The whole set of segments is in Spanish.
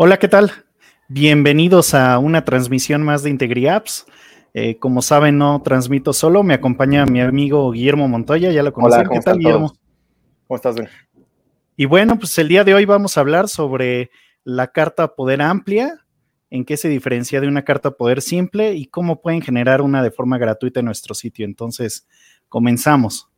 Hola, ¿qué tal? Bienvenidos a una transmisión más de IntegriApps. Eh, como saben, no transmito solo, me acompaña mi amigo Guillermo Montoya, ya lo conocen. ¿Qué tal, Guillermo? ¿Cómo estás? Ben? Y bueno, pues el día de hoy vamos a hablar sobre la carta poder amplia, en qué se diferencia de una carta poder simple y cómo pueden generar una de forma gratuita en nuestro sitio. Entonces, comenzamos.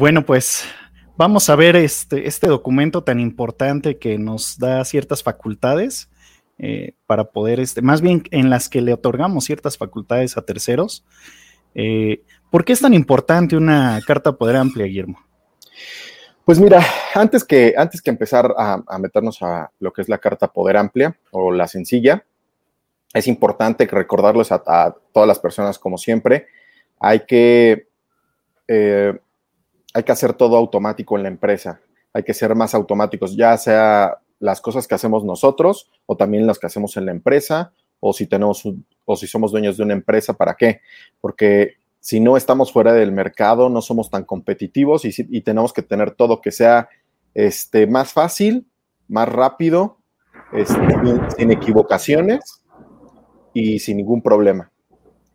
Bueno, pues vamos a ver este, este documento tan importante que nos da ciertas facultades eh, para poder, este, más bien en las que le otorgamos ciertas facultades a terceros. Eh, ¿Por qué es tan importante una carta poder amplia, Guillermo? Pues mira, antes que, antes que empezar a, meternos a lo que es la carta poder amplia o la sencilla, es importante recordarles a, a todas las personas, como siempre, hay que eh, hay que hacer todo automático en la empresa, hay que ser más automáticos, ya sea las cosas que hacemos nosotros o también las que hacemos en la empresa o si tenemos o si somos dueños de una empresa, ¿para qué? Porque si no estamos fuera del mercado, no somos tan competitivos y, y tenemos que tener todo que sea este, más fácil, más rápido, este, sin, sin equivocaciones y sin ningún problema.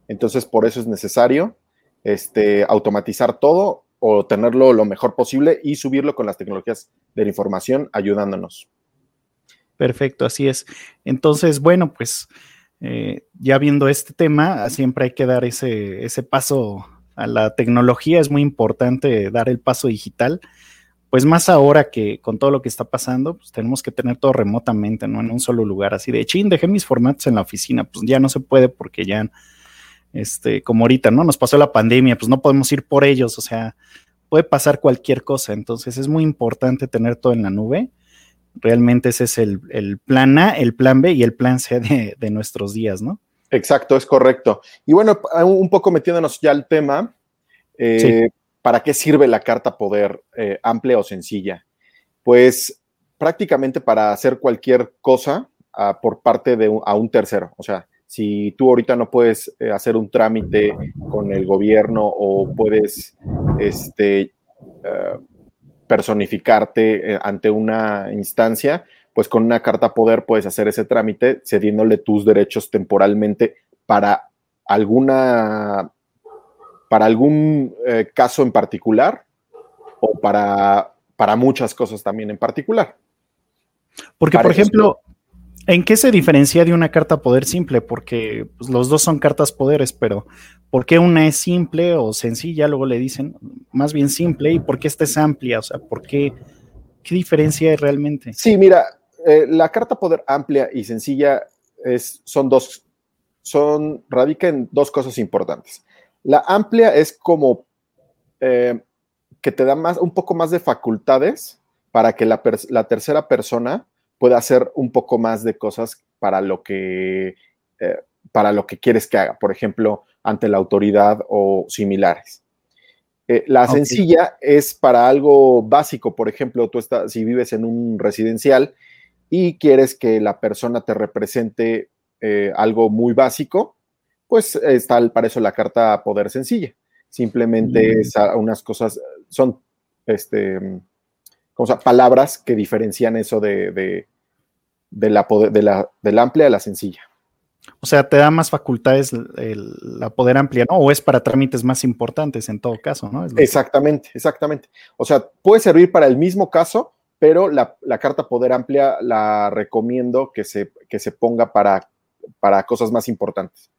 Entonces, por eso es necesario este, automatizar todo o tenerlo lo mejor posible y subirlo con las tecnologías de la información ayudándonos. Perfecto, así es. Entonces, bueno, pues eh, ya viendo este tema, siempre hay que dar ese, ese paso a la tecnología, es muy importante dar el paso digital, pues más ahora que con todo lo que está pasando, pues tenemos que tener todo remotamente, no en un solo lugar, así de, chin, dejé mis formatos en la oficina, pues ya no se puede porque ya este, como ahorita, ¿no? Nos pasó la pandemia, pues no podemos ir por ellos, o sea, puede pasar cualquier cosa, entonces es muy importante tener todo en la nube. Realmente ese es el, plan A, el plan B y el plan C de, nuestros días, ¿no? Exacto, es correcto. Y bueno, un poco metiéndonos ya al tema, eh, ¿para qué sirve la carta poder eh, amplia o sencilla? Pues prácticamente para hacer cualquier cosa uh, por parte de a un tercero. O sea, si tú ahorita no puedes eh, hacer un trámite con el gobierno o puedes este, uh, personificarte eh, ante una instancia, pues con una carta poder puedes hacer ese trámite cediéndole tus derechos temporalmente para alguna para algún eh, caso en particular o para, para muchas cosas también en particular. Porque, por ejemplo, ¿En qué se diferencia de una carta poder simple? Porque pues, los dos son cartas poderes, pero ¿por qué una es simple o sencilla? Luego le dicen más bien simple y por qué esta es amplia, o sea, ¿por qué? ¿Qué diferencia hay realmente? Sí, mira, eh, la carta poder amplia y sencilla son dos, son, radica en dos cosas importantes. La amplia es como eh, que te da más, un poco más de facultades para que la tercera persona pueda hacer un poco más de cosas para lo que, eh, para lo que quieres que haga, por ejemplo, ante la autoridad o similares. Eh, la okay. sencilla es para algo básico, por ejemplo, tú estás, si vives en un residencial y quieres que la persona te represente eh, algo muy básico, pues está para eso la carta poder sencilla. Simplemente mm. es unas cosas, son este, o sea, palabras que diferencian eso de, de, de la, de, la, de la amplia a la sencilla. O sea, te da más facultades el, la poder amplia, ¿no? O es para trámites más importantes en todo caso, ¿no? exactamente, que... exactamente. O sea, puede servir para el mismo caso, pero la, la, carta poder amplia la recomiendo que se, que se ponga para, para cosas más importantes.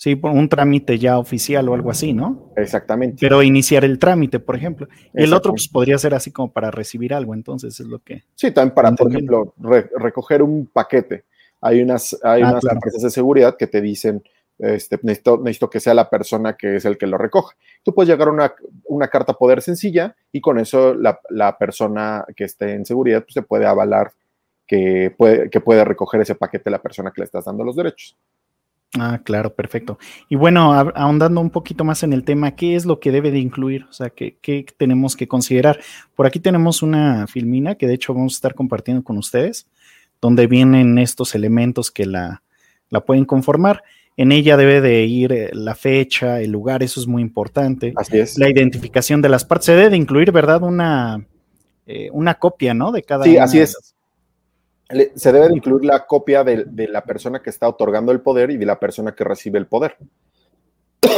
Sí, por un trámite ya oficial o algo así, ¿no? Exactamente. Pero iniciar el trámite, por ejemplo. Y el otro pues, podría ser así como para recibir algo, entonces es lo que... Sí, también para, por ejemplo, re recoger un paquete. Hay unas, hay ah, unas claro. empresas de seguridad que te dicen, este, necesito, que sea la persona que es el que lo recoja. Tú puedes llegar a una, carta poder sencilla y con eso la, persona que esté en seguridad pues, se puede avalar que puede, que puede recoger ese paquete la persona que le estás dando los derechos. Ah, claro, perfecto. Y bueno, ahondando un poquito más en el tema, ¿qué es lo que debe de incluir? O sea, ¿qué, ¿qué, tenemos que considerar? Por aquí tenemos una filmina que de hecho vamos a estar compartiendo con ustedes, donde vienen estos elementos que la, la pueden conformar. En ella debe de ir eh, la fecha, el lugar, eso es muy importante. Así es. La identificación de las partes. Se debe de incluir, ¿verdad? Una, eh, una copia, ¿no? De cada. Sí, así es se debe de incluir la copia de, la persona que está otorgando el poder y de la persona que recibe el poder.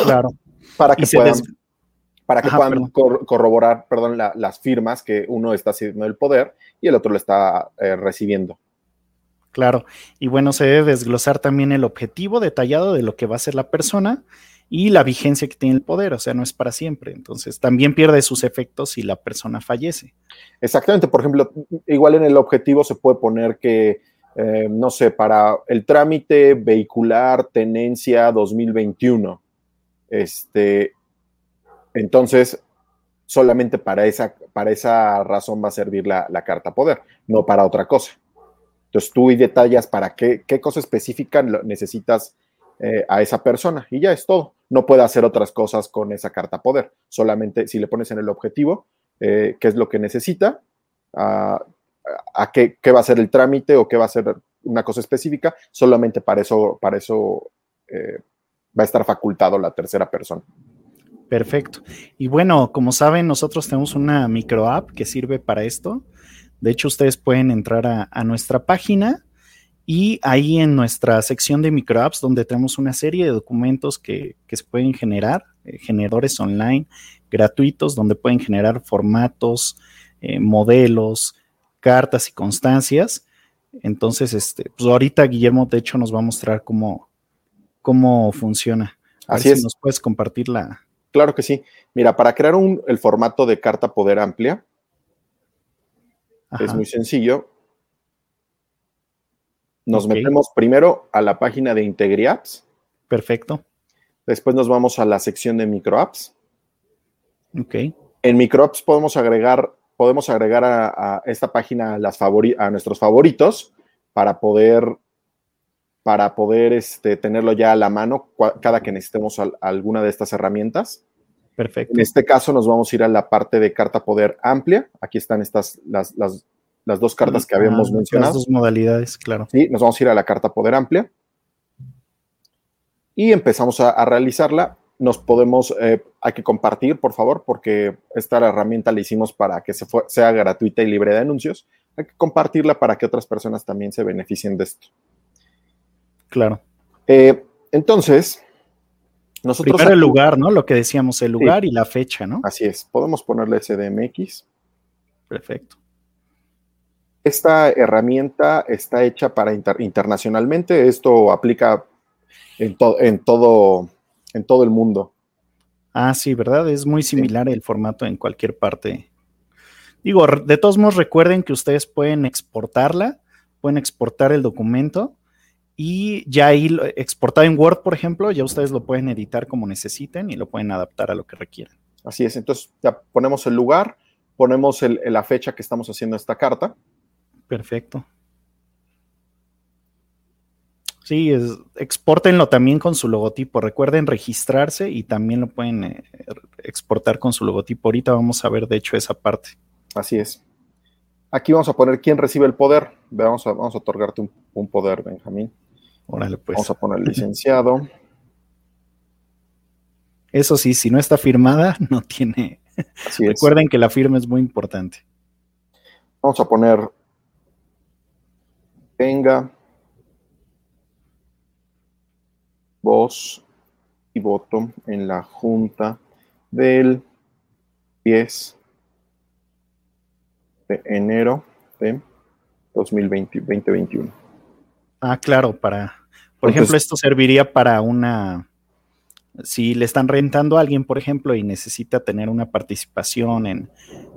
Claro. para que puedan, para que puedan corroborar perdón, las firmas que uno está haciendo el poder y el otro lo está eh, recibiendo. Claro. Y bueno, se debe desglosar también el objetivo detallado de lo que va a ser la persona y la vigencia que tiene el poder, o sea, no es para siempre. Entonces, también pierde sus efectos si la persona fallece. Exactamente, por ejemplo, igual en el objetivo se puede poner que, eh, no sé, para el trámite vehicular tenencia 2021, este, entonces, solamente para esa, para esa razón va a servir la, carta poder, no para otra cosa. Entonces, tú y detallas para qué, qué cosa específica necesitas eh, a esa persona y ya es todo. No puede hacer otras cosas con esa carta poder. Solamente si le pones en el objetivo eh, qué es lo que necesita, a, qué, va a ser el trámite o qué va a ser una cosa específica, solamente para eso, para eso eh, va a estar facultado la tercera persona. Perfecto. Y bueno, como saben, nosotros tenemos una micro app que sirve para esto. De hecho, ustedes pueden entrar a nuestra página y ahí en nuestra sección de microapps, donde tenemos una serie de documentos que, se pueden generar, eh, generadores online gratuitos, donde pueden generar formatos, eh, modelos, cartas y constancias. Entonces, este, pues ahorita Guillermo, de hecho, nos va a mostrar cómo, cómo funciona. Así es. nos puedes compartir la. Claro que sí. Mira, para crear un, el formato de carta poder amplia, es muy sencillo. Nos metemos primero a la página de IntegriApps. Perfecto. Después nos vamos a la sección de microapps. Ok. En microapps podemos agregar, podemos agregar a, esta página las a nuestros favoritos para poder, para poder este, tenerlo ya a la mano cada que necesitemos alguna de estas herramientas. Perfecto. En este caso nos vamos a ir a la parte de carta poder amplia. Aquí están estas, las, las las dos cartas que habíamos ah, mencionado. Las dos modalidades, claro. Sí, nos vamos a ir a la carta poder amplia y empezamos a, realizarla. Nos podemos, eh, hay que compartir, por favor, porque esta herramienta la hicimos para que se sea gratuita y libre de anuncios. Hay que compartirla para que otras personas también se beneficien de esto. Claro. Eh, entonces, nosotros. Primero el lugar, ¿no? Lo que decíamos, el lugar y la fecha, ¿no? Así es. Podemos ponerle CDMX. Perfecto. Esta herramienta está hecha para internacionalmente. Esto aplica en, en, todo, en todo el mundo. Ah, sí, ¿verdad? Es muy similar el formato en cualquier parte. Digo, de todos modos, recuerden que ustedes pueden exportarla, pueden exportar el documento y ya ahí exportado en Word, por ejemplo, ya ustedes lo pueden editar como necesiten y lo pueden adaptar a lo que requieran. Así es, entonces ya ponemos el lugar, ponemos la fecha que estamos haciendo esta carta Perfecto. Sí, es, exportenlo también con su logotipo. Recuerden registrarse y también lo pueden eh, exportar con su logotipo. Ahorita vamos a ver, de hecho, esa parte. Así es. Aquí vamos a poner quién recibe el poder. Vamos a, vamos a otorgarte un, poder, Benjamín. Órale, pues. Vamos a poner licenciado. Eso sí, si no está firmada, no tiene. Recuerden que la firma es muy importante. Vamos a poner tenga voz y voto en la Junta del 10 de enero de 2020, 2021. Ah, claro, para, por ejemplo, esto serviría para una, si le están rentando a alguien, por ejemplo, y necesita tener una participación en,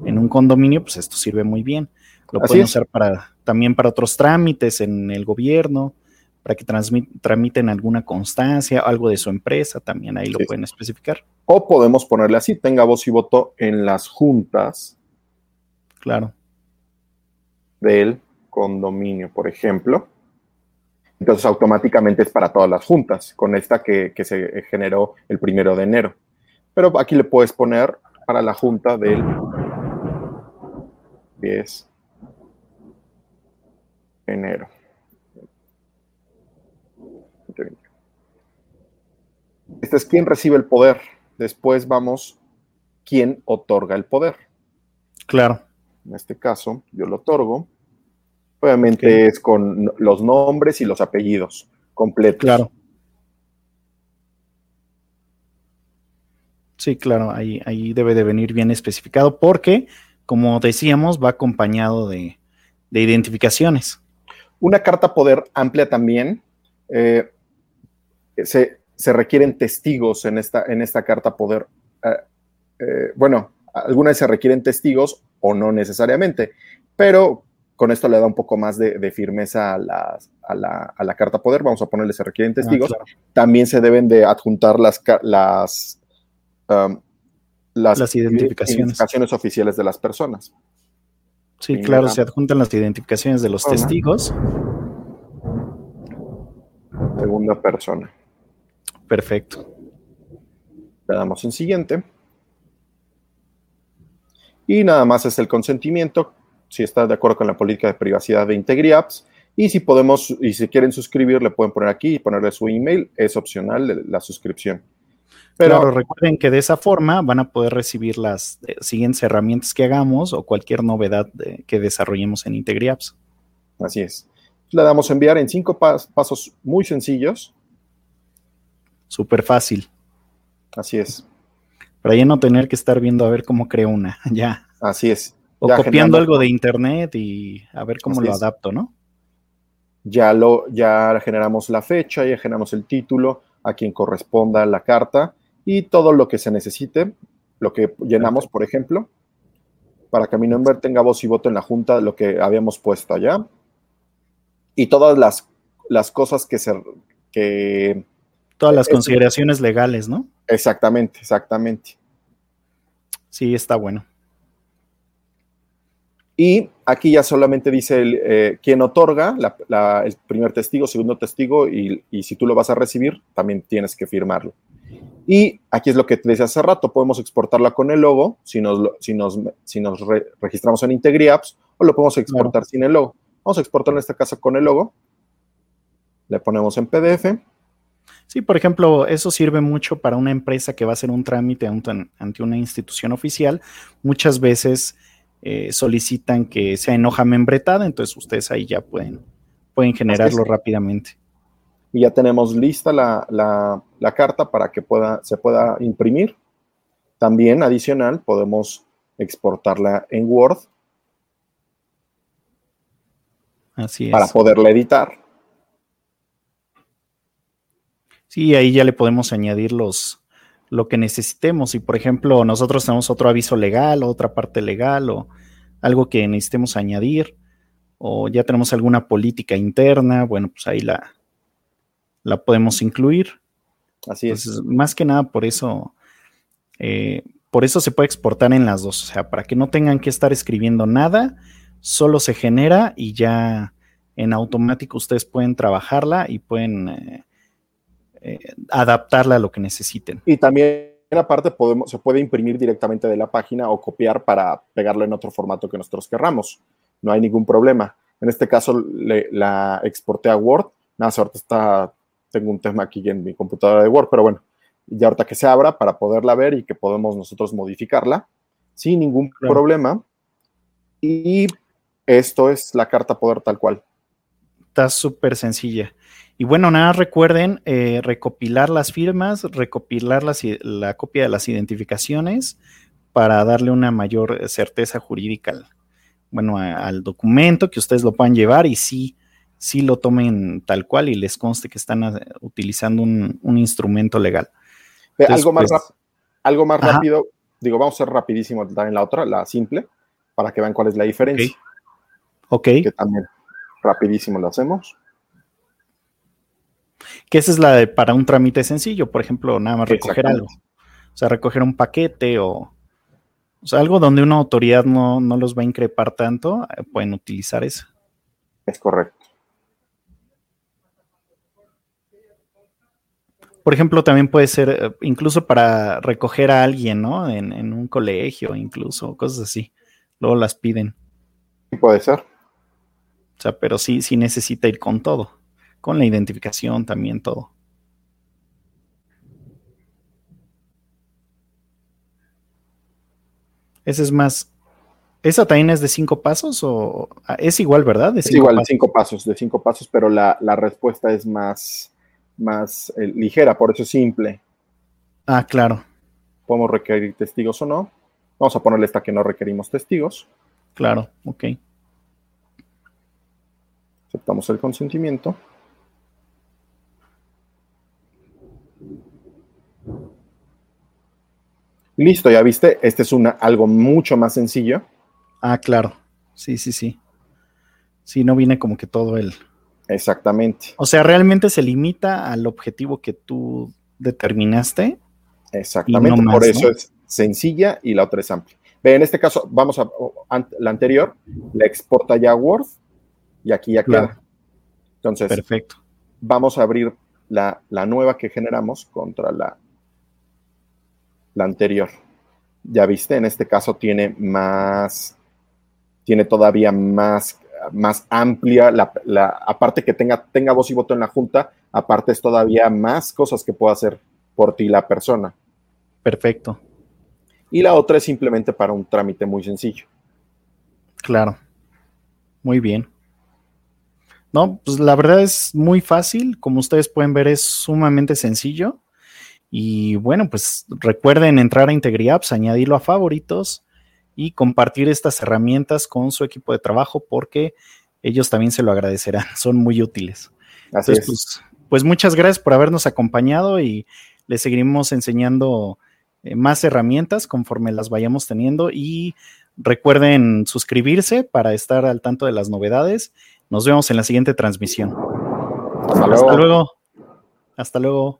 en un condominio, pues esto sirve muy bien. Lo pueden usar para, también para otros trámites en el gobierno, para que tramiten alguna constancia, algo de su empresa, también ahí lo pueden especificar. O podemos ponerle así, tenga voz y voto en las juntas. Claro. Del condominio, por ejemplo. Entonces automáticamente es para todas las juntas, con esta que, que se generó el primero de enero. Pero aquí le puedes poner para la junta del 10 de enero. Este es quién recibe el poder. Después vamos, quién otorga el poder. Claro. En este caso, yo lo otorgo. Obviamente es con los nombres y los apellidos completos. Claro. Sí, claro, ahí, ahí debe de venir bien especificado porque, como decíamos, va acompañado de, identificaciones. Una carta poder amplia también. Eh, se, requieren testigos en esta, en esta carta poder. Eh, eh, bueno, algunas se requieren testigos o no necesariamente, pero con esto le da un poco más de, firmeza a, la, carta poder. Vamos a ponerle se requieren ah, testigos. También se deben de adjuntar las, las Um, las, identificaciones. oficiales de las personas. Sí, claro, se adjuntan las identificaciones de los testigos. Segunda persona. Perfecto. Le damos en siguiente. Y nada más es el consentimiento, si está de acuerdo con la política de privacidad de IntegriApps. Y si podemos, y si quieren suscribir, le pueden poner aquí y ponerle su email. Es opcional la suscripción. Pero recuerden que de esa forma van a poder recibir las eh, siguientes herramientas que hagamos o cualquier novedad que desarrollemos en IntegriApps. Así es. Le damos a enviar en cinco pasos muy sencillos. Súper fácil. Así es. Para ya no tener que estar viendo a ver cómo creo una, ya. Así es. O copiando algo de internet y a ver cómo lo adapto, ¿no? Ya lo, ya generamos la fecha, ya generamos el título, a quien corresponda la carta y todo lo que se necesite, lo que llenamos, por ejemplo, para que mi nombre tenga voz y voto en la junta, lo que habíamos puesto allá, y todas las, las cosas que se... Que, todas las consideraciones legales, ¿no? Exactamente, exactamente. Sí, está bueno. Y aquí ya solamente dice el, eh, quién otorga, el primer testigo, segundo testigo, y, y, si tú lo vas a recibir, también tienes que firmarlo. Y aquí es lo que te decía hace rato, podemos exportarla con el logo si nos, si nos, si nos registramos en IntegriApps o lo podemos exportar sin el logo. Vamos a exportar en este caso con el logo. Le ponemos en PDF. Sí, por ejemplo, eso sirve mucho para una empresa que va a hacer un trámite ante una institución oficial. Muchas veces eh, solicitan que sea en hoja membretada, entonces ustedes ahí ya pueden, pueden generarlo rápidamente y ya tenemos lista la, carta para que pueda, se pueda imprimir. También adicional podemos exportarla en Word. Así es. Para poderla editar. Sí, ahí ya le podemos añadir los, lo que necesitemos. Si, por ejemplo, nosotros tenemos otro aviso legal, otra parte legal o algo que necesitemos añadir, o ya tenemos alguna política interna, bueno, pues ahí la, la podemos incluir. Así es. más que nada por eso, eh, por eso se puede exportar en las dos, o sea, para que no tengan que estar escribiendo nada, solo se genera y ya en automático ustedes pueden trabajarla y pueden eh, eh, adaptarla a lo que necesiten. Y también aparte podemos, se puede imprimir directamente de la página o copiar para pegarlo en otro formato que nosotros querramos. No hay ningún problema. En este caso la exporté a Word. Nada, suerte está tengo un tema aquí en mi computadora de Word, pero bueno, ya ahorita que se abra para poderla ver y que podemos nosotros modificarla sin ningún problema. Y esto es la carta poder tal cual. Está súper sencilla. Y bueno, nada, recuerden eh, recopilar las firmas, recopilar la copia de las identificaciones para darle una mayor certeza jurídica al, bueno, al documento, que ustedes lo puedan llevar y sí sí lo tomen tal cual y les conste que están eh, utilizando un, instrumento legal. algo más, pues, algo más rápido, digo, vamos a ser rapidísimo en la otra, la simple, para que vean cuál es la diferencia. Ok. Que también rapidísimo lo hacemos. Que esa es la de para un trámite sencillo, por ejemplo, nada más recoger algo. O sea, recoger un paquete o, o sea, algo donde una autoridad no, no los va a increpar tanto, eh, pueden utilizar eso. Es correcto. Por ejemplo, también puede ser eh, incluso para recoger a alguien, ¿no? En, en un colegio, incluso, cosas así. Luego las piden. Sí, puede ser. Sea, pero sí, sí necesita ir con todo. Con la identificación también, todo. Ese es más. ¿Esa también es de cinco pasos o ah, es igual, verdad? es igual, de cinco pasos, de cinco pasos, pero la, respuesta es más, más eh, ligera, por eso es simple. Ah, claro. Podemos requerir testigos o no. Vamos a ponerle esta que no requerimos testigos. Claro, ok. Aceptamos el consentimiento. Listo, ya viste, este es una, algo mucho más sencillo. Ah, claro. Sí, sí, sí. Sí, no viene como que todo el. Exactamente. O sea, realmente se limita al objetivo que tú determinaste. Exactamente, por eso es sencilla y la otra es amplia. Ve, en este caso, vamos a la anterior, la exporta ya Word y aquí ya queda. Entonces, perfecto. Vamos a abrir la, la nueva que generamos contra la, la anterior. Ya viste, en este caso tiene más, tiene todavía más, más amplia, la, aparte que tenga, tenga voz y voto en la junta, aparte es todavía más cosas que pueda hacer por ti la persona. Perfecto. Y la otra es simplemente para un trámite muy sencillo. Claro. Muy bien. No, pues la verdad es muy fácil. Como ustedes pueden ver, es sumamente sencillo. Y bueno, pues recuerden entrar a IntegriApps, añadirlo a favoritos y compartir estas herramientas con su equipo de trabajo porque ellos también se lo agradecerán, son muy útiles. Así es. Pues, pues, muchas gracias por habernos acompañado y les seguiremos enseñando eh, más herramientas conforme las vayamos teniendo y recuerden suscribirse para estar al tanto de las novedades. Nos vemos en la siguiente transmisión. Hasta luego. Hasta luego. Hasta luego.